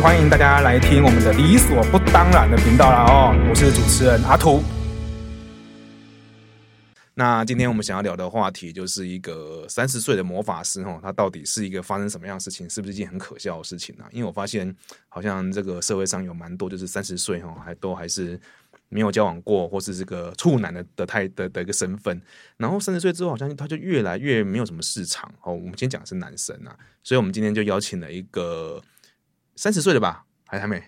欢迎大家来听我们的理所不当然的频道啦哦，我是主持人阿图。那今天我们想要聊的话题就是一个三十岁的魔法师哦，他到底是一个发生什么样的事情？是不是一件很可笑的事情呢？因为我发现好像这个社会上有蛮多就是三十岁哈，还都还是。没有交往过，或是这个处男的的态的的一个身份，然后三十岁之后，好像他就越来越没有什么市场哦。我们今天讲的是男生啊，所以我们今天就邀请了一个三十岁了吧，还还没，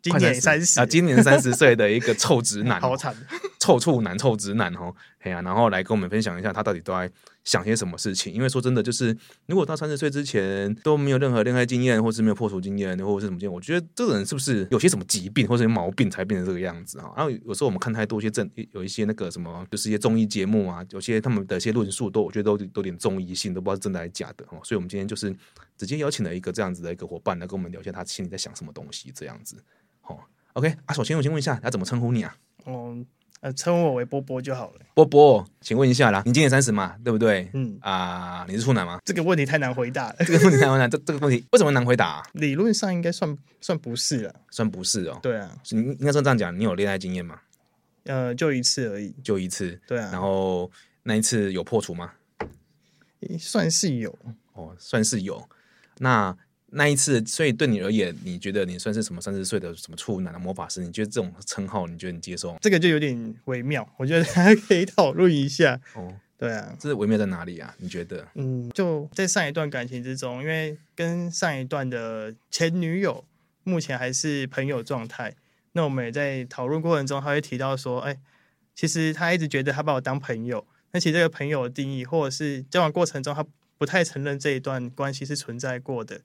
今年三十。啊，今年三十岁的一个臭直男，好惨，臭处男、臭直男哦，哎呀，然后来跟我们分享一下他到底都在想些什么事情。因为说真的，就是如果到三十岁之前都没有任何恋爱经验，或是没有破除经验，或者是什么经验，我觉得这个人是不是有些什么疾病，或者有毛病才变成这个样子啊？然后有时候我们看太多一些正，有一些那个什么，就是一些综艺节目啊，有些他们的一些论述都，我觉得都都有点综艺性，都不知道是真的还是假的哦。所以我们今天就是直接邀请了一个这样子的一个伙伴来跟我们聊一下他心里在想什么东西，这样子。好，OK 啊，首先我先问一下，他怎么称呼你啊？哦。呃，称呼我为波波就好了。波波，请问一下啦，你今年三十嘛，对不对？嗯啊，你是处男吗？这个问题太难回答了。这个问题太难回答，这这个问题为什么难回答啊？理论上应该算算不是了，算不是哦。对啊，你应该算这样讲，你有恋爱经验吗？呃，就一次而已，就一次。对啊。然后那一次有破除吗？算是有哦，算是有。那。那一次，所以对你而言，你觉得你算是什么三十岁的什么处男的魔法师？你觉得这种称号，你觉得你接受？这个就有点微妙，我觉得大家可以讨论一下。哦，对啊，这是微妙在哪里啊？你觉得？嗯，就在上一段感情之中，因为跟上一段的前女友目前还是朋友状态，那我们也在讨论过程中，他会提到说，哎，其实他一直觉得他把我当朋友，那其实这个朋友的定义，或者是交往过程中，他不太承认这一段关系是存在过的。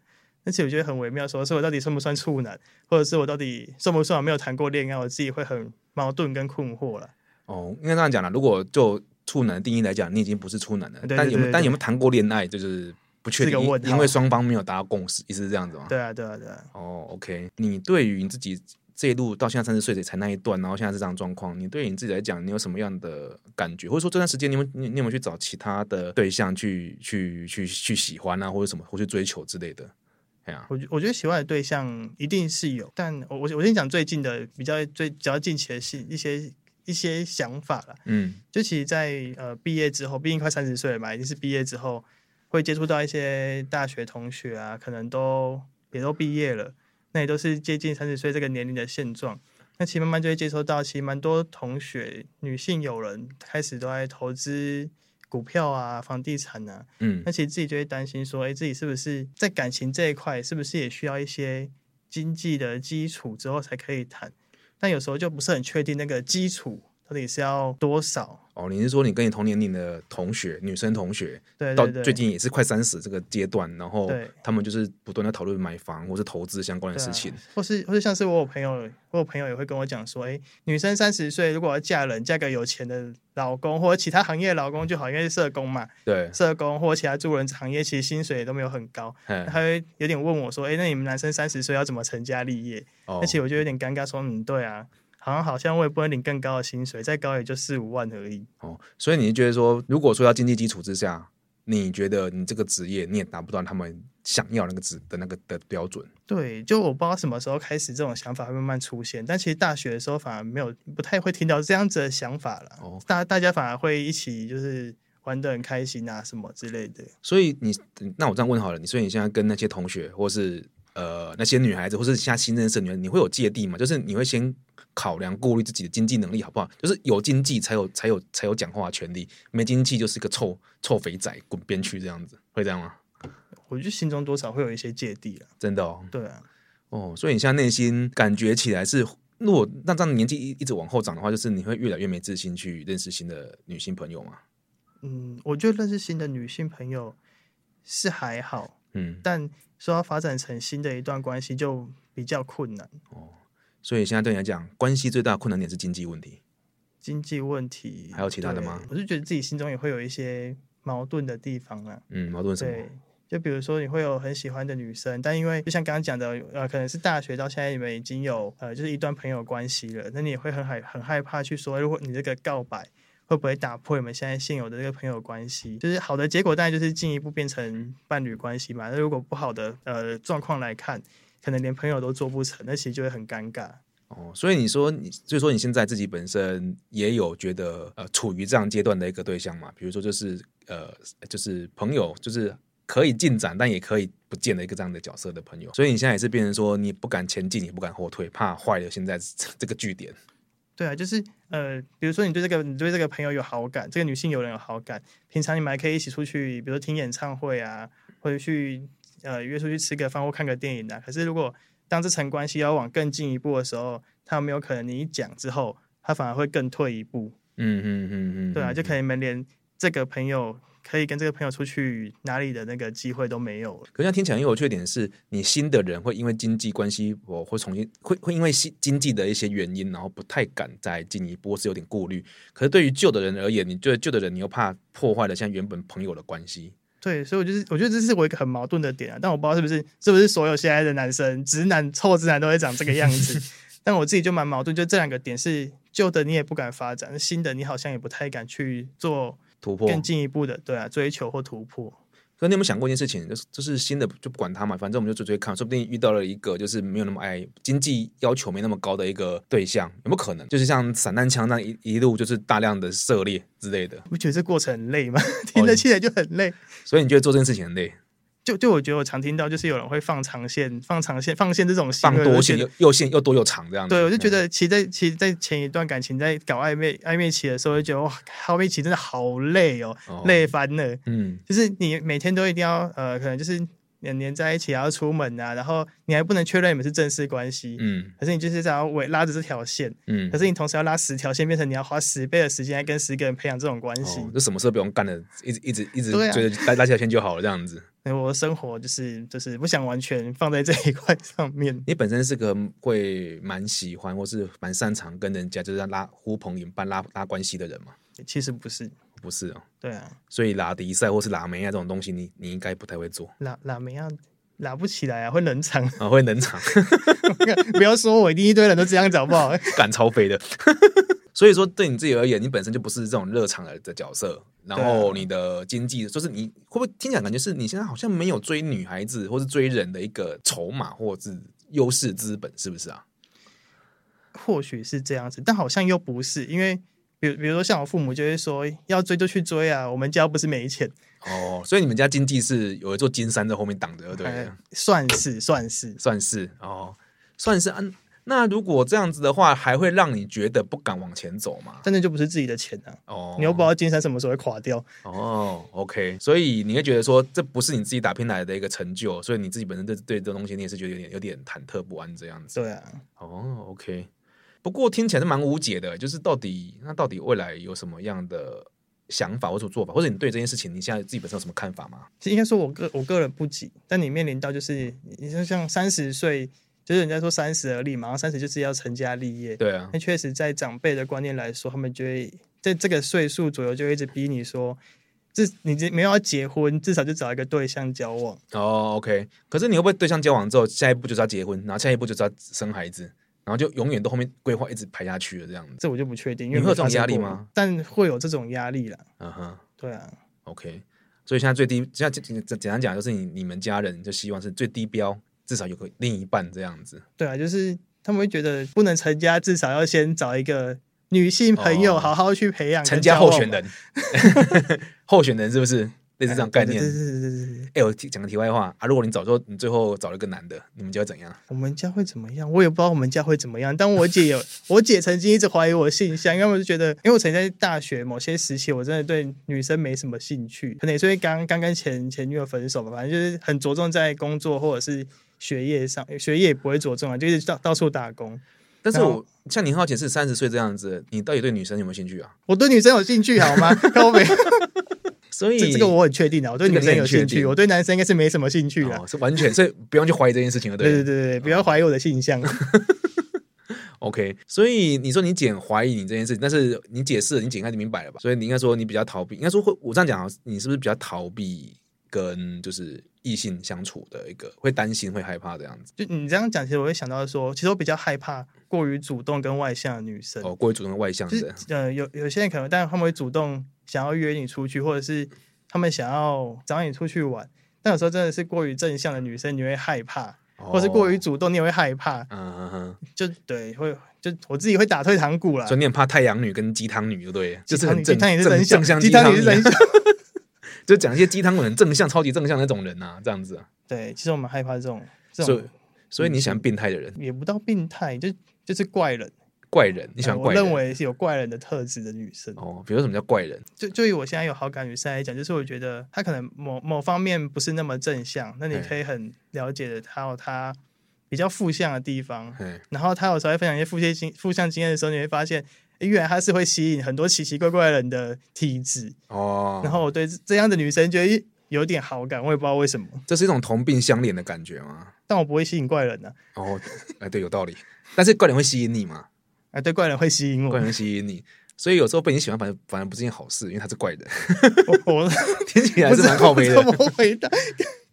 而且我觉得很微妙，说是我到底算不算处男，或者是我到底算不算没有谈过恋爱，我自己会很矛盾跟困惑了。哦，应该这样讲了。如果就处男的定义来讲，你已经不是处男了。对对对对，但有没有但有没有谈过恋爱，就是不确定，问因为双方没有达到共识，意思是这样子吗？对啊，对啊，对啊。哦，OK。你对于你自己这一路到现在三十岁才那一段，然后现在是这样状况，你对你自己来讲，你有什么样的感觉？或者说这段时间你有你你有没有去找其他的对象去去去去喜欢啊，或者什么或去追求之类的？我我觉得喜欢的对象一定是有，但我我先讲最近的比较最比较近期的是一些一些想法了。嗯，就其实在，在呃毕业之后，毕竟快三十岁了嘛，已经是毕业之后会接触到一些大学同学啊，可能都也都毕业了，那也都是接近三十岁这个年龄的现状。那其实慢慢就会接收到，其实蛮多同学女性友人开始都在投资。股票啊，房地产啊，嗯，那其实自己就会担心说，哎，自己是不是在感情这一块，是不是也需要一些经济的基础之后才可以谈？但有时候就不是很确定那个基础到底是要多少。哦，你是说你跟你同年龄的同学，女生同学，对，到最近也是快三十这个阶段，然后他们就是不断的讨论买房或是投资相关的事情，啊、或是或是像是我有朋友，我有朋友也会跟我讲说，哎，女生三十岁如果要嫁人，嫁个有钱的老公或者其他行业的老公就好，因为是社工嘛，对，社工或者其他助人行业，其实薪水也都没有很高，他会有点问我说，哎，那你们男生三十岁要怎么成家立业？而且我就有点尴尬，说，嗯，对啊。好像好像我也不能领更高的薪水，再高也就四五万而已。哦，所以你觉得说，如果说要经济基础之下，你觉得你这个职业你也达不到他们想要那个职的那个的标准？对，就我不知道什么时候开始这种想法会慢慢出现，但其实大学的时候反而没有，不太会听到这样子的想法了。哦，大大家反而会一起就是玩得很开心啊什么之类的。所以你那我这样问好了，你所以你现在跟那些同学或是呃那些女孩子，或是现在新认识的女孩子，你会有芥蒂吗？就是你会先。考量顾虑自己的经济能力好不好？就是有经济才有才有才有讲话的权利，没经济就是一个臭臭肥仔，滚边去这样子，会这样吗？我觉得心中多少会有一些芥蒂了，真的哦。对啊，哦，所以你现在内心感觉起来是，如果那这样年纪一一直往后长的话，就是你会越来越没自信去认识新的女性朋友吗？嗯，我觉得认识新的女性朋友是还好，嗯，但说要发展成新的一段关系就比较困难哦。所以现在对你来讲，关系最大的困难点是经济问题。经济问题还有其他的吗？我是觉得自己心中也会有一些矛盾的地方啊。嗯，矛盾什么？对，就比如说你会有很喜欢的女生，但因为就像刚刚讲的，呃，可能是大学到现在你们已经有呃，就是一段朋友关系了，那你也会很害很害怕去说，如果你这个告白会不会打破你们现在现有的这个朋友关系？就是好的结果当然就是进一步变成伴侣关系嘛。那如果不好的呃状况来看。可能连朋友都做不成，那其实就会很尴尬。哦，所以你说你，所以说你现在自己本身也有觉得呃处于这样阶段的一个对象嘛？比如说就是呃就是朋友，就是可以进展但也可以不见的一个这样的角色的朋友。所以你现在也是变成说你不敢前进，也不敢后退，怕坏了现在这个据点。对啊，就是呃，比如说你对这个你对这个朋友有好感，这个女性友人有好感，平常你们还可以一起出去，比如说听演唱会啊，或者去呃约出去吃个饭或看个电影啊。可是如果当这层关系要往更进一步的时候，他有没有可能你一讲之后，他反而会更退一步？嗯嗯嗯嗯，对啊，就可能你们连这个朋友可以跟这个朋友出去哪里的那个机会都没有了。可是听起来很有趣的点是，你新的人会因为经济关系，我会重新会会因为新经济的一些原因，然后不太敢再进一步，是有点顾虑。可是对于旧的人而言，你觉得旧的人你又怕破坏了像原本朋友的关系。对，所以我就是我觉得这是我一个很矛盾的点啊，但我不知道是不是是不是所有现在的男生直男臭直男都会长这个样子，但我自己就蛮矛盾，就这两个点是旧的你也不敢发展，新的你好像也不太敢去做突破更进一步的，对啊，追求或突破。可你有没有想过一件事情？就是就是新的就不管他嘛，反正我们就追追看，说不定遇到了一个就是没有那么爱经济要求没那么高的一个对象，有没有可能？就是像散弹枪那一一路就是大量的涉猎之类的。不觉得这过程很累吗？听得起来就很累。所以你觉得做这件事情很累？就就我觉得我常听到就是有人会放长线，放长线，放线这种放多线又又线又多又长这样子。对，我就觉得其实在其实，在前一段感情在搞暧昧暧昧期的时候，就觉得哇，暧昧期真的好累哦，哦累翻了。嗯，就是你每天都一定要呃，可能就是。两黏在一起，然后出门啊，然后你还不能确认你们是正式关系，嗯，可是你就是想要围拉着这条线，嗯，可是你同时要拉十条线，变成你要花十倍的时间来跟十个人培养这种关系，就、哦、什么事都不用干了，一直一直一直追着拉拉这条线就好了，这样子。我的生活就是就是不想完全放在这一块上面。你本身是个会蛮喜欢或是蛮擅长跟人家就是拉呼朋引伴拉拉关系的人吗？其实不是。不是哦，对啊，所以拉迪赛或是拉梅亚这种东西你，你你应该不太会做。拉拉梅亚拉不起来啊，会冷场啊，会冷场。不要说我一定一堆人都这样找不好，赶超飞的。所以说，对你自己而言，你本身就不是这种热场的的角色。然后你的经济，就是你会不会听起来感觉是你现在好像没有追女孩子或是追人的一个筹码或者是优势资本，是不是啊？或许是这样子，但好像又不是，因为。比如，比如说像我父母就会说，要追就去追啊，我们家不是没钱哦，所以你们家经济是有一座金山在后面挡着，对不对？算是，算是，算是哦，算是。嗯，那如果这样子的话，还会让你觉得不敢往前走吗？真的就不是自己的钱啊！哦，你又不知道金山什么时候会垮掉哦。OK，所以你会觉得说，这不是你自己打拼来的一个成就，所以你自己本身对对这东西，你也是觉得有点有点忐忑不安这样子。对啊。哦，OK。不过听起来是蛮无解的，就是到底那到底未来有什么样的想法或者做法，或者你对这件事情你现在自己本身有什么看法吗？其实应该说我个我个人不急，但你面临到就是你就像三十岁，就是人家说三十而立嘛，然后三十就是要成家立业，对啊。那确实在长辈的观念来说，他们就会在这个岁数左右就一直逼你说，这你这没有要结婚，至少就找一个对象交往。哦，OK。可是你会不会对象交往之后，下一步就是要结婚，然后下一步就是要生孩子？然后就永远都后面规划一直排下去了，这样子，这我就不确定。因为你会有这种压力吗？但会有这种压力啦。嗯哼，对啊。OK，所以现在最低，现在简简单讲，就是你你们家人就希望是最低标，至少有个另一半这样子。对啊，就是他们会觉得不能成家，至少要先找一个女性朋友，好好去培养成家候选人。候选人是不是？类似这种概念，是是是是。哎，我讲个题外话啊，如果你找说你最后找了个男的，你们家会怎样？我们家会怎么样？我也不知道我们家会怎么样。但我姐有，我姐曾经一直怀疑我的性向，因为我就觉得，因为我曾经在大学某些时期，我真的对女生没什么兴趣，可能也是因为刚刚跟前前女友分手吧，反正就是很着重在工作或者是学业上，学业也不会着重啊，就是到到处打工。但是我像你好姐是三十岁这样子，你到底对女生有没有兴趣啊？我对女生有兴趣好吗？高美。所以这，这个我很确定的，我对女生有兴趣，我对男生应该是没什么兴趣的，哦，是完全，所以不用去怀疑这件事情了。对对对对，不要怀疑我的性向。OK，所以你说你姐怀疑你这件事情，但是你解释了，你姐应该就明白了吧？所以你应该说你比较逃避，应该说会我这样讲，你是不是比较逃避跟就是异性相处的一个，会担心会害怕这样子？就你这样讲，其实我会想到说，其实我比较害怕过于主动跟外向的女生。哦，过于主动跟外向的，就是，呃，有有些人可能，但他们会主动。想要约你出去，或者是他们想要找你出去玩，但有时候真的是过于正向的女生，你会害怕，哦、或是过于主动，你也会害怕。嗯嗯嗯，就对，会就我自己会打退堂鼓了。所以你很怕太阳女跟鸡汤女，对？就是很正鸡汤也是正向，鸡汤女是正向。就讲一些鸡汤文很正向、超级正向那种人啊，这样子。对，其实我们害怕这种这种。所以，所以你喜欢变态的人？也不到变态，就就是怪人。怪人，你喜欢怪人？我认为是有怪人的特质的女生。哦，比如什么叫怪人？就就以我现在有好感女生来讲，就是我觉得她可能某某方面不是那么正向，那你可以很了解的她有她比较负向的地方。然后她有时候会分享一些负向经负向经验的时候，你会发现。原来他是会吸引很多奇奇怪怪的人的体质哦，然后我对这样的女生觉得有点好感，我也不知道为什么，这是一种同病相怜的感觉吗？但我不会吸引怪人呢、啊。哦，哎，对，有道理。但是怪人会吸引你吗？哎，对，怪人会吸引我，怪人会吸引你，所以有时候被你喜欢，反正反而不是件好事，因为他是怪人。我，我 听起来是蛮靠背的。怎么回答？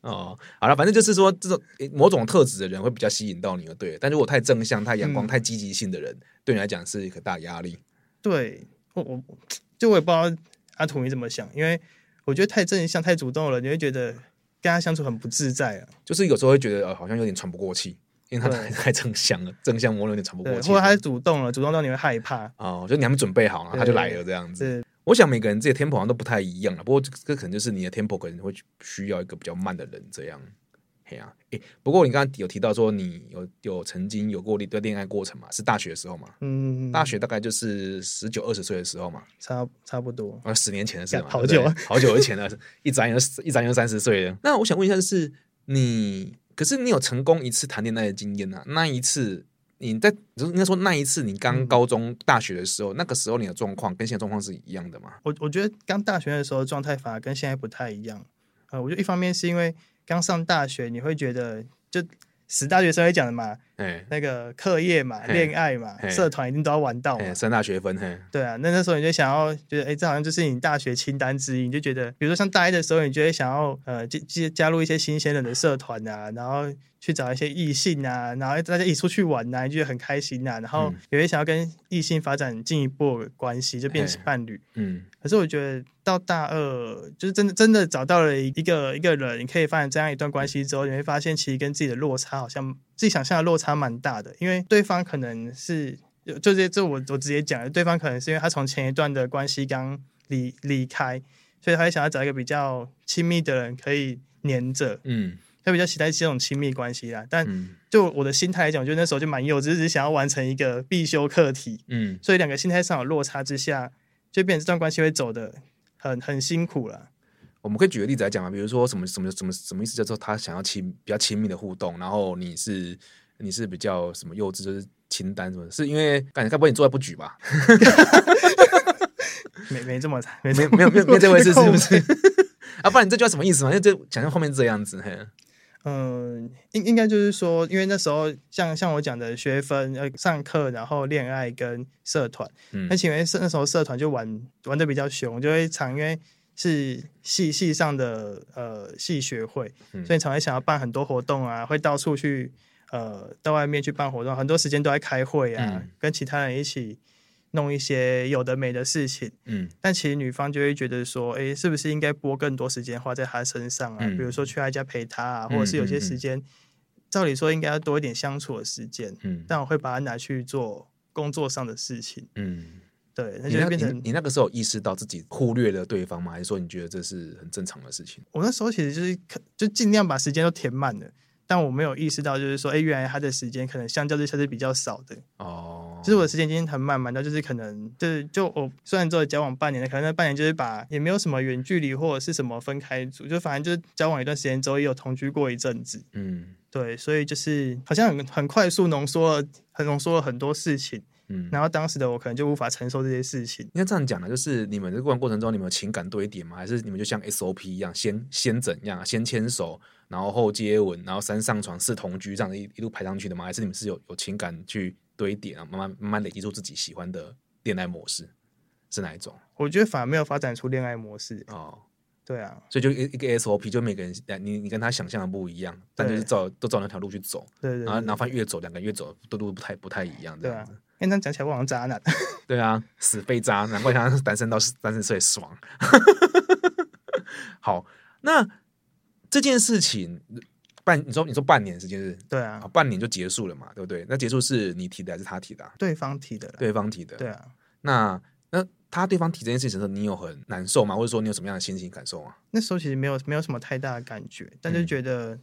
哦，好了，反正就是说，这种某种特质的人会比较吸引到你，对。但如果太正向、太阳光、嗯、太积极性的人，对你来讲是一个大压力。对，我我就我也不知道阿土你怎么想，因为我觉得太正向、太主动了，你会觉得跟他相处很不自在啊。就是有时候会觉得，呃，好像有点喘不过气，因为他太太正向了，正向模有点喘不过气。或者他主动了，主动到你会害怕。哦，就你还没准备好，他就来了这样子。我想每个人自己的 tempo 好像都不太一样了，不过这可能就是你的 tempo 可能会需要一个比较慢的人这样。嘿呀、啊，诶，不过你刚刚有提到说你有有曾经有过一段恋爱过程嘛？是大学的时候嘛？嗯，大学大概就是十九二十岁的时候嘛，差差不多啊，十年前的事嘛，好久啊，好久以前了，一眨眼一眨眼就三十岁了。那我想问一下，就是你，可是你有成功一次谈恋爱的经验啊？那一次？你在就是应该说那一次你刚高中大学的时候，嗯、那个时候你的状况跟现在状况是一样的吗？我我觉得刚大学的时候状态反而跟现在不太一样。呃，我觉得一方面是因为刚上大学，你会觉得就死大学生会讲的嘛。欸、那个课业嘛，恋爱嘛，欸、社团一定都要玩到嘛，三大学分。对啊，那那时候你就想要觉得，哎、欸，这好像就是你大学清单之一，你就觉得，比如说像大一的时候，你就会想要呃，加加入一些新鲜人的社团啊，然后去找一些异性啊，然后大家一起出去玩啊，就很开心啊，然后也会想要跟异性发展进一步的关系，就变成伴侣。嗯，可是我觉得到大二，就是真的真的找到了一个一个人，你可以发展这样一段关系之后，你会发现其实跟自己的落差好像。自己想象的落差蛮大的，因为对方可能是就这些，这我我直接讲，对方可能是因为他从前一段的关系刚离离开，所以他想要找一个比较亲密的人可以黏着，嗯，他比较期待这种亲密关系啦。但就我的心态来讲，我觉得那时候就蛮幼稚，只是想要完成一个必修课题，嗯，所以两个心态上有落差之下，就变成这段关系会走的很很辛苦了。我们可以举个例子来讲嘛，比如说什么什么什么什么意思？叫做他想要亲比较亲密的互动，然后你是你是比较什么幼稚，就是清单什么？是因为感觉该不会你坐在不举吧？没没这么惨，没没没有没有没有这回事是不是？啊，不然你这句话什么意思嘛？因为就讲到后面这样子，嘿，嗯，应应该就是说，因为那时候像像我讲的学分呃上课，然后恋爱跟社团，嗯，而且因为那时候社团就玩玩的比较凶，就会常因为。是系系上的呃系学会，所以常会想要办很多活动啊，会到处去呃到外面去办活动，很多时间都在开会啊，嗯、跟其他人一起弄一些有的没的事情。嗯，但其实女方就会觉得说，哎、欸，是不是应该拨更多时间花在他身上啊？嗯、比如说去他家陪他啊，或者是有些时间，嗯嗯嗯、照理说应该要多一点相处的时间。嗯，但我会把它拿去做工作上的事情。嗯。对，那就变成你，你那个时候意识到自己忽略了对方吗？还是说你觉得这是很正常的事情？我那时候其实就是就尽量把时间都填满了，但我没有意识到，就是说，哎，原来他的时间可能相较之下是比较少的。哦，就是我的时间今天很满满的，就是可能就是就我虽然做交往半年的，可能那半年就是把也没有什么远距离或者是什么分开住，就反正就是交往一段时间之后也有同居过一阵子。嗯，对，所以就是好像很很快速浓缩了，很浓缩了很多事情。嗯，然后当时的我可能就无法承受这些事情。应该这样讲呢，就是你们这过程过程中，你们有情感多一点吗？还是你们就像 SOP 一样，先先怎样，先牵手，然后后接吻，然后三上床四同居，这样一一路排上去的吗？还是你们是有有情感去堆叠啊，慢慢慢慢累积出自己喜欢的恋爱模式，是哪一种？我觉得反而没有发展出恋爱模式哦。对啊，所以就一一个 SOP，就每个人你你跟他想象的不一样，但就是照都照那条路去走，对对，然后然后发现越走两个人越走都路不太不太一样，这样子。哎，那讲起来我好像渣男。对啊，死废渣，难怪他单身到三十岁爽。好，那这件事情半你说你说半年时间是？对啊，半年就结束了嘛，对不对？那结束是你提的还是他提的？对方提的，对方提的。对啊，那那他对方提这件事情的时候，你有很难受吗？或者说你有什么样的心情感受吗？那时候其实没有没有什么太大的感觉，但就觉得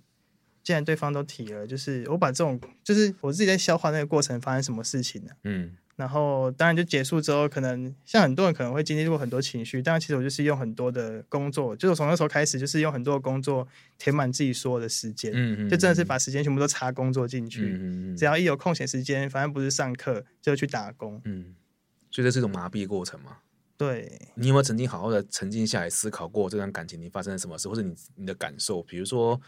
既然对方都提了，就是我把这种就是我自己在消化那个过程发生什么事情呢？嗯。然后，当然就结束之后，可能像很多人可能会经历过很多情绪，但其实我就是用很多的工作，就是从那时候开始，就是用很多的工作填满自己所有的时间，嗯，就真的是把时间全部都插工作进去，嗯，只要一有空闲时间，反正不是上课就去打工，嗯，所以这是一种麻痹过程嘛？对，你有没有曾经好好的沉浸下来思考过这段感情你发生了什么事，或者你你的感受，比如说。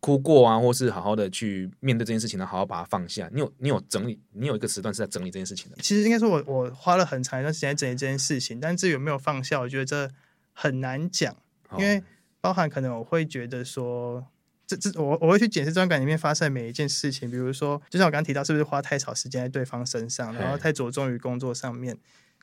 哭过啊，或是好好的去面对这件事情，然后好好把它放下。你有你有整理，你有一个时段是在整理这件事情的。其实应该说我，我我花了很长一段时间整理这件事情，但至于有没有放下，我觉得这很难讲，因为包含可能我会觉得说，这这我我会去检视这段感情里面发生的每一件事情，比如说，就像我刚刚提到，是不是花太少时间在对方身上，然后太着重于工作上面，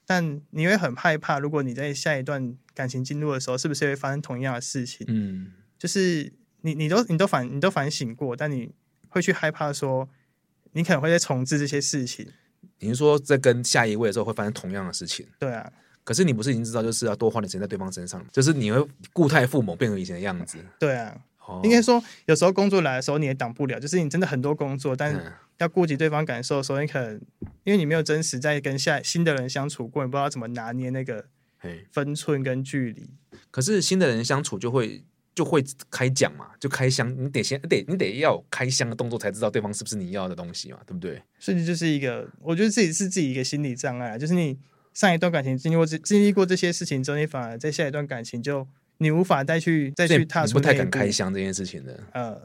但你会很害怕，如果你在下一段感情进入的时候，是不是会发生同样的事情？嗯，就是。你你都你都反你都反省过，但你会去害怕说，你可能会在重置这些事情。你是说在跟下一位的时候会发生同样的事情？对啊。可是你不是已经知道，就是要多花点时间在对方身上，就是你会固态父母，变成以前的样子。对啊。哦、应该说，有时候工作来的时候你也挡不了，就是你真的很多工作，但是要顾及对方感受的时候，你可能因为你没有真实在跟下新的人相处过，你不知道怎么拿捏那个分寸跟距离。可是新的人相处就会。就会开讲嘛，就开箱，你得先得你得要开箱的动作，才知道对方是不是你要的东西嘛，对不对？所以就是一个，我觉得自己是自己一个心理障碍，就是你上一段感情经历过这经历过这些事情之后，你反而在下一段感情就你无法再去再去踏出，不太敢开箱这件事情的。呃，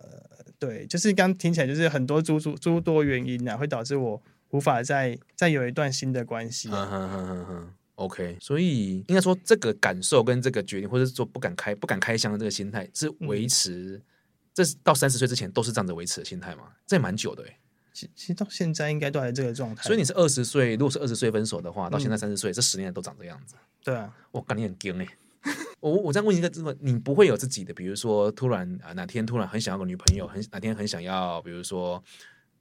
对，就是刚听起来就是很多诸诸诸多原因啊，会导致我无法再再有一段新的关系。啊。嗯哼哼哼 OK，所以应该说这个感受跟这个决定，或者是说不敢开、不敢开箱的这个心态，是维持，嗯、这到三十岁之前都是这样子维持的心态嘛？这也蛮久的哎。其其实到现在应该都还是这个状态。所以你是二十岁，如果是二十岁分手的话，到现在三十岁，这十年都长这样子。对啊，我感觉很惊 哎。我我再问一个这么，你不会有自己的，比如说突然啊哪天突然很想要个女朋友，很哪天很想要，比如说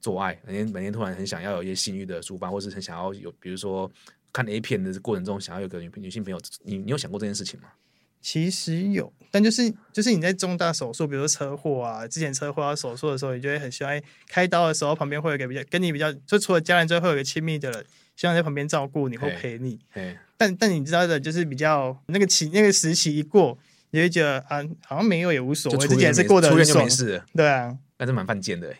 做爱，哪天哪天突然很想要有一些性欲的抒发，或是很想要有，比如说。看 A 片的过程中，想要有个女女性朋友，你你有想过这件事情吗？其实有，但就是就是你在重大手术，比如说车祸啊，之前车祸啊手术的时候，你就会很希望开刀的时候旁边会有个比较跟你比较，就除了家人之外，会有个亲密的人，希望在旁边照顾你或陪你。但但你知道的，就是比较那个期那个时期一过，你会觉得啊，好像没有也无所谓，自己还是过得很爽。出院就没事了。对啊，那是蛮犯贱的。